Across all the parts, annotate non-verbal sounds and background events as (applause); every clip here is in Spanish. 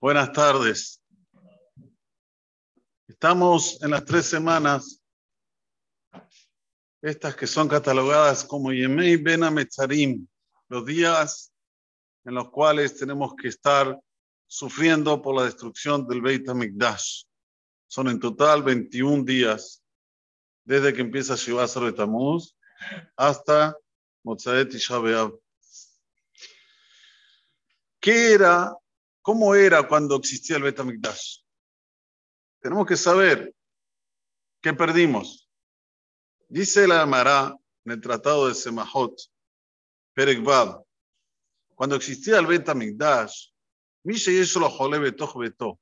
Buenas tardes. Estamos en las tres semanas, estas que son catalogadas como Yemei Ben Ametzarim, los días en los cuales tenemos que estar sufriendo por la destrucción del Beit HaMikdash. Son en total 21 días, desde que empieza Shiva Betamuz hasta Motzaet y B'Av. ¿Qué era, cómo era cuando existía el Beit HaMikdash? Tenemos que saber qué perdimos. Dice la Amara en el Tratado de Semahot, Perek cuando existía el Bet HaMikdash, Misha y eso lo jole beto.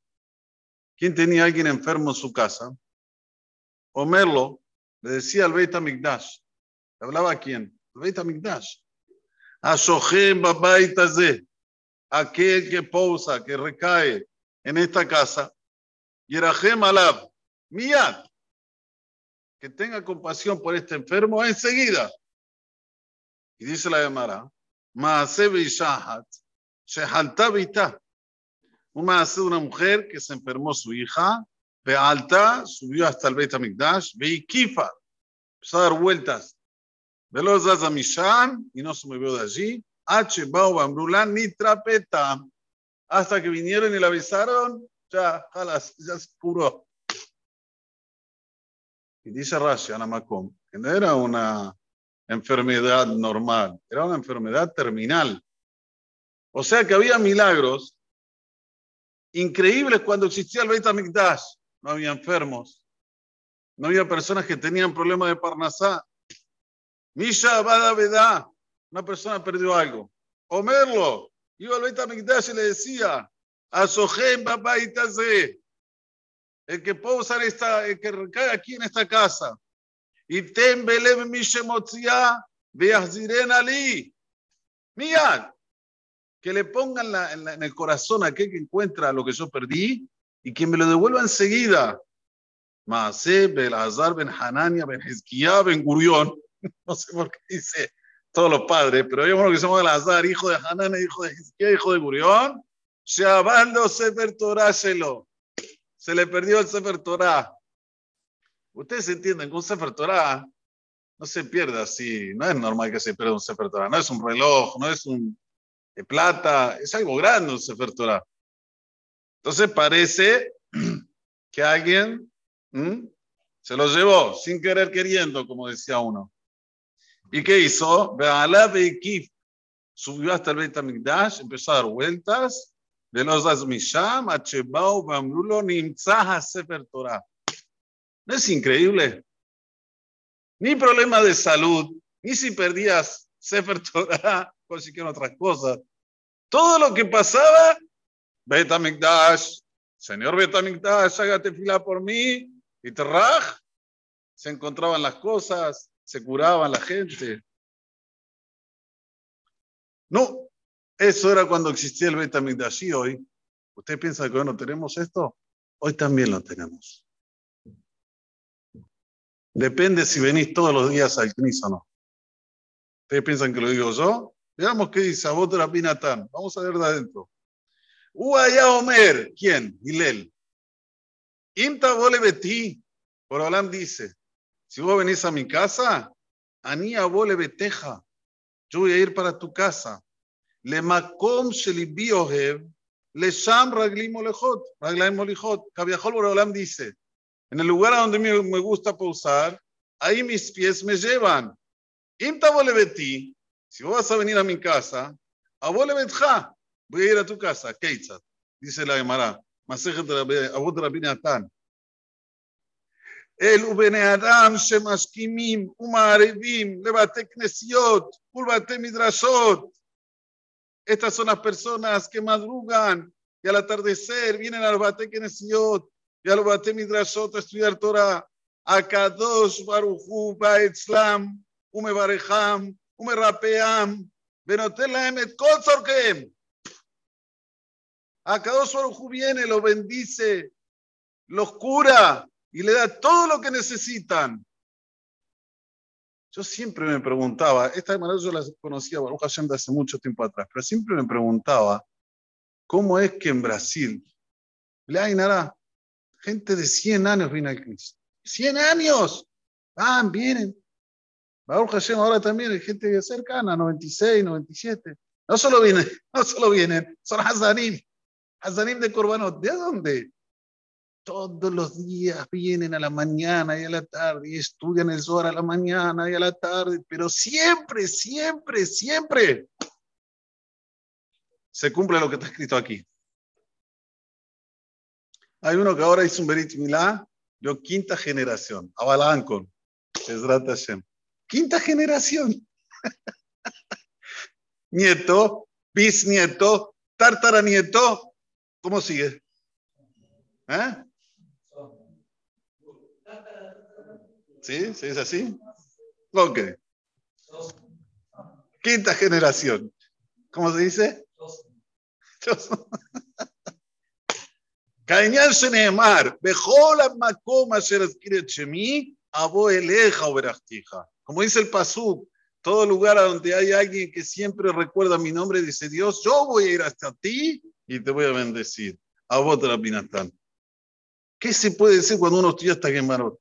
¿Quién tenía alguien enfermo en su casa? Omerlo le decía al Bet HaMikdash. ¿Le hablaba a quién? El Bet HaMikdash. A Shohem Babaitaze. Aquel que posa, que recae en esta casa. Yerahem Alab. Miyad. Que tenga compasión por este enfermo enseguida. Y dice la Gemara, Maase Beishahat, Shehalta Beita. Un maase de una mujer que se enfermó su hija, alta subió hasta el Beit HaMikdash, Beikifa, empezó a dar vueltas. Velo a Mishan, y no se movió de allí. H. Bau Bambrulan, ni trapeta. Hasta que vinieron y la avisaron, ya, ya se curó. Y dice Rashi, Anamakom, que no era una enfermedad normal, era una enfermedad terminal. O sea que había milagros increíbles cuando existía el Beit HaMikdash. No había enfermos, no había personas que tenían problemas de Parnasá. Misha Bada una persona perdió algo. Omerlo, iba al Beit HaMikdash y le decía, a Sohem Babaitase, el que puede usar esta, el que recae aquí en esta casa, y tembele mi shemotzia veazdiren ali. Mira, que le pongan la, en, en, el corazón a aquel que encuentra lo que yo perdí y que me lo devuelva enseguida. Maase, Belazar, Ben Hanania, Ben Hezquía, Ben Gurión. (laughs) No sé por qué dice todos los padres, pero hay uno que se llama Belazar, hijo de Hanania, hijo de Hezquía, hijo de Gurión. Shabando Sefer Torah Se le perdió el Sefer Torah. Ustedes entienden que un Sefer Torah no se pierda así. No es normal que se pierda un Sefer Torah. No es un reloj, no es un de plata. Es algo grande un Sefer Torah. Entonces parece (clears throat) que alguien se lo llevó sin querer queriendo, como decía uno. ¿Y qué hizo? Subió hasta el Beit HaMikdash, empezó a dar vueltas. De los Azmisham, Achebau, Bamrulo, Nimtzah, Sefer Torah. ¿No es increíble? Ni problema de salud, ni si perdías Sefer Torah (laughs) o siquiera otras cosas. Todo lo que pasaba, Betamikdash, Señor Betamikdash, hágate fila por mí, y Terraj, se encontraban las cosas, se curaban la gente. No, eso era cuando existía el Betamikdash y hoy. ¿Usted piensa que hoy no tenemos esto? Hoy también lo tenemos. Depende si venís todos los días al CNIS o no. ¿Ustedes piensan que lo digo yo? Veamos qué dice Abot Pinatán. Vamos a ver de adentro. Uaya Omer. ¿Quién? Hilel. Imta vole beti. Por Olam dice, si vos venís a mi casa, Anía vole beteja. Yo voy a ir para tu casa. Le makom shelibiohev. Le sham raglim olejot. Raglim olejot. Kaviahol Olam dice, en el lugar a donde me, gusta pausar, ahí mis pies me llevan. Betí, si vos vas a venir a mi casa, betja, voy a ir a tu casa, Keitzat, dice la Gemara, Masejet Abot Rabbi Natan. El ובני אדם שמשכימים ומערבים לבתי כנסיות ולבתי מדרשות. Estas son las personas que madrugan y al atardecer vienen a los bate knesiot ya lo bate midrashot a estudiar Torah. Akadosh baruchu ba'etzlam, ume barejam, ume rapeam, benotel lahem et kol tzorkeem. Akadosh baruchu viene, lo bendice, los cura y le da todo lo que necesitan. yo siempre me preguntaba, esta manera yo la conocía Baruch Hashem de hace mucho tiempo atrás, pero siempre me preguntaba, ¿cómo es que en Brasil, nada, gente de 100 años viene al Cristo? ¡100 años! Van, vienen. Baruch Hashem ahora también hay gente cercana, 96, 97. No solo vienen, (laughs) no solo vienen, son Hazanim. Hazanim de Corbanot. ¿De dónde? Todos los días vienen a la mañana y a la tarde y estudian el Zohar a la mañana y a la tarde, pero siempre, siempre, siempre se cumple lo que está escrito aquí. Hay uno que ahora hizo un Berit Milá, yo quinta generación, Abalancon, Ezrat Hashem. Quinta generación. (laughs) Nieto, bisnieto, tartaranieto. ¿Cómo sigue? ¿Eh? ¿Sí? ¿Sí es así? Ok. Quinta generación. ¿Cómo se dice? Cañal Bejola Makoma Sherazkiret Shemi, Abo Eleja Oberachtija. Como dice el Pasuk, todo lugar a donde hay alguien que siempre recuerda mi nombre, dice Dios, yo voy a ir hasta ti y te voy a bendecir. Abo Binatán. ¿Qué se puede decir cuando uno estudia hasta Gemarot?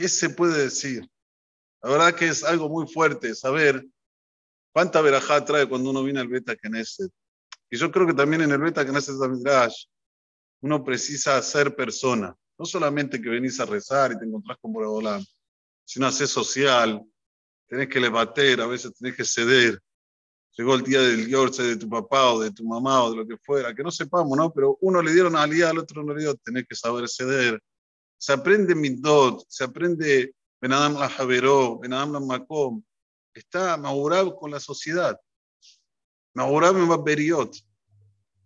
¿Qué se puede decir? La verdad que es algo muy fuerte saber cuánta verajá trae cuando uno viene al Beta Knesset. Y yo creo que también en el Beta Knesset Midrash uno precisa ser persona. No solamente que venís a rezar y te encontrás con Boreolán, sino hacer social, tenés que levantar, a veces tenés que ceder. Llegó el día del Yorce de tu papá o de tu mamá o de lo que fuera, que no sepamos, ¿no? Pero uno le dieron a día, al otro no le dio, tenés que saber ceder se aprende Midot, se aprende Benadam la Javeró, Benadam la Makom. Está Maurab con la sociedad. Maurab en Beriot.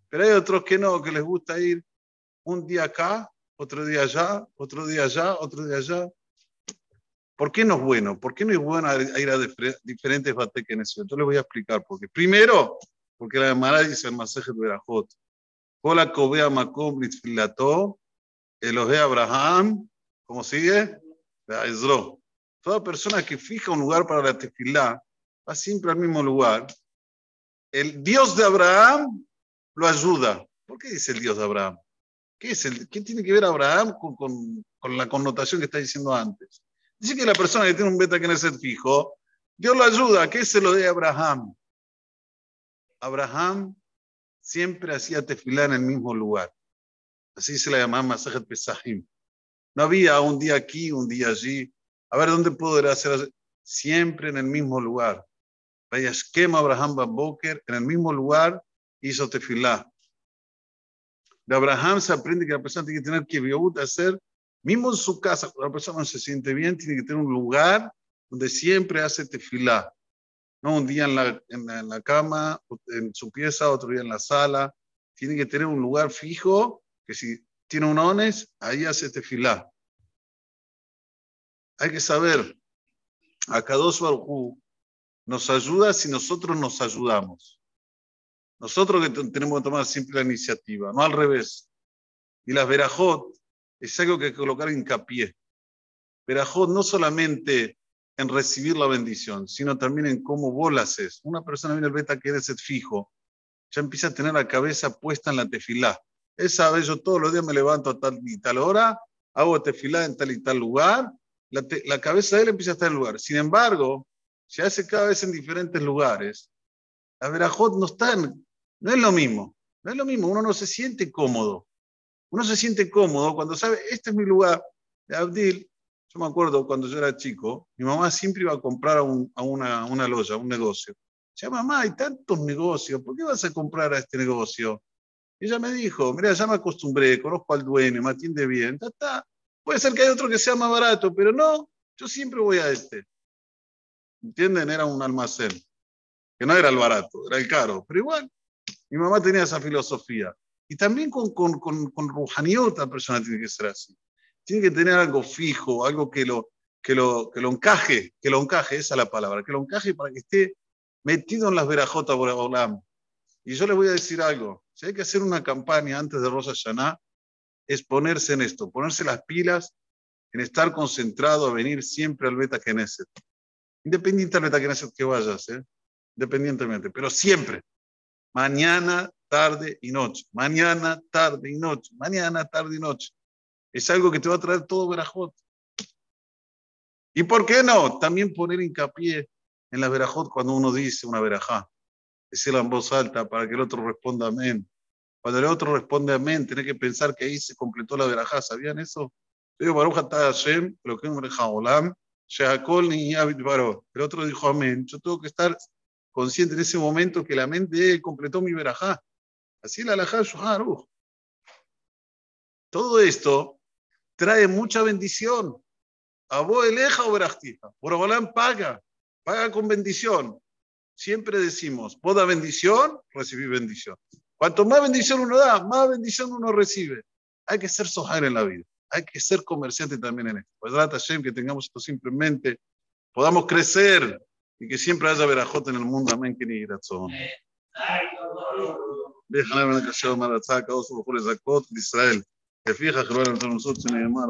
Pero hay otros que no, que les gusta ir un día acá, otro día allá, otro día allá, otro día allá. ¿Por qué no es bueno? ¿Por qué no es bueno ir a diferentes bateques Yo les voy a explicar por qué. Primero, porque la Gemara dice el Maseje de Berajot. Hola, Kobea Makom Filato, Elohe Abraham, ¿cómo sigue? Ezro. Toda persona que fija un lugar para la tefilá va siempre al mismo lugar. El Dios de Abraham lo ayuda. ¿Por qué dice el Dios de Abraham? ¿Qué, es el, qué tiene que ver Abraham con, con, con, la connotación que está diciendo antes? Dice que la persona que tiene un beta que no es fijo, Dios lo ayuda. ¿Qué es lo de Abraham? Abraham siempre hacía tefilá en el mismo lugar. Así se la llamaba Masajet Pesahim. No había un día aquí, un día allí. A ver, ¿dónde puedo hacer? Siempre en el mismo lugar. Vaya esquema Abraham Boker, en el mismo lugar hizo tefilá. De Abraham se aprende que la persona tiene que tener que hacer, mismo en su casa, cuando la persona no se siente bien, tiene que tener un lugar donde siempre hace tefilá. No un día en la, en la, en la cama, en su pieza, otro día en la sala. Tiene que tener un lugar fijo que si tiene un ones, ahí hace tefilá. Hay que saber, a Kadosh Baruj nos ayuda si nosotros nos ayudamos. Nosotros que tenemos que tomar siempre la iniciativa, no al revés. Y las verajot es algo que hay que colocar hincapié. Verajot no solamente en recibir la bendición, sino también en cómo vos la haces. Una persona viene al beta que eres fijo, ya empieza a tener la cabeza puesta en la tefilá. Esa vez yo todos los días me levanto a tal y tal hora, hago tefilá en tal y tal lugar, la, cabeza de él empieza a estar en el lugar. Sin embargo, se hace cada vez en diferentes lugares. La verajot no está no es lo mismo, no es lo mismo, uno no se siente cómodo. Uno se siente cómodo cuando sabe, este es mi lugar. De Abdil, yo me acuerdo cuando yo era chico, mi mamá siempre iba a comprar a, una, una loya, un negocio. Decía, mamá, hay tantos negocios, ¿por qué vas a comprar a este negocio? Ella me dijo, mira, ya me acostumbré, conozco al dueño, me atiende bien, está. Puede ser que haya otro que sea más barato, pero no, yo siempre voy a este. ¿Entienden? Era un almacén, que no era el barato, era el caro, pero igual, mi mamá tenía esa filosofía. Y también con, con, con, con otra persona tiene que ser así. Tiene que tener algo fijo, algo que lo, que lo, que lo encaje, que lo encaje, esa es la palabra, que lo encaje para que esté metido en las verajotas por Olam. Y yo les voy a decir algo, si hay que hacer una campaña antes de Rosa Hashanah, es ponerse en esto, ponerse las pilas, en estar concentrado a venir siempre al Beta Knesset. Independientemente de quién que vayas, ¿eh? Independientemente, pero siempre. Mañana, tarde y noche. Mañana, tarde y noche. Mañana, tarde y noche. Es algo que te va a traer todo verajot. ¿Y por qué no? También poner hincapié en la verajot cuando uno dice una verajá. Decirla en voz alta para que el otro responda amén. Cuando el otro responde amén, tiene que pensar que ahí se completó la verajá. ¿Sabían eso? Yo El otro dijo amén. Yo tengo que estar consciente en ese momento que la mente completó mi verajá. Así la alajá Shuharuch. Todo esto trae mucha bendición. Abo eleja o verajtija. Olam paga, paga con bendición. Siempre decimos, poda bendición, recibí bendición. Cuanto más bendición uno da, más bendición uno recibe. Hay que ser sojar en la vida. Hay que ser comerciante también en esto. Pues Hashem, que tengamos esto simplemente, podamos crecer y que siempre haya verajot en el mundo. Amén. Que ni razón. Déjame ver que yo me ataca a los mejores zakot de Israel. Que fija que lo entre nosotros en el mar,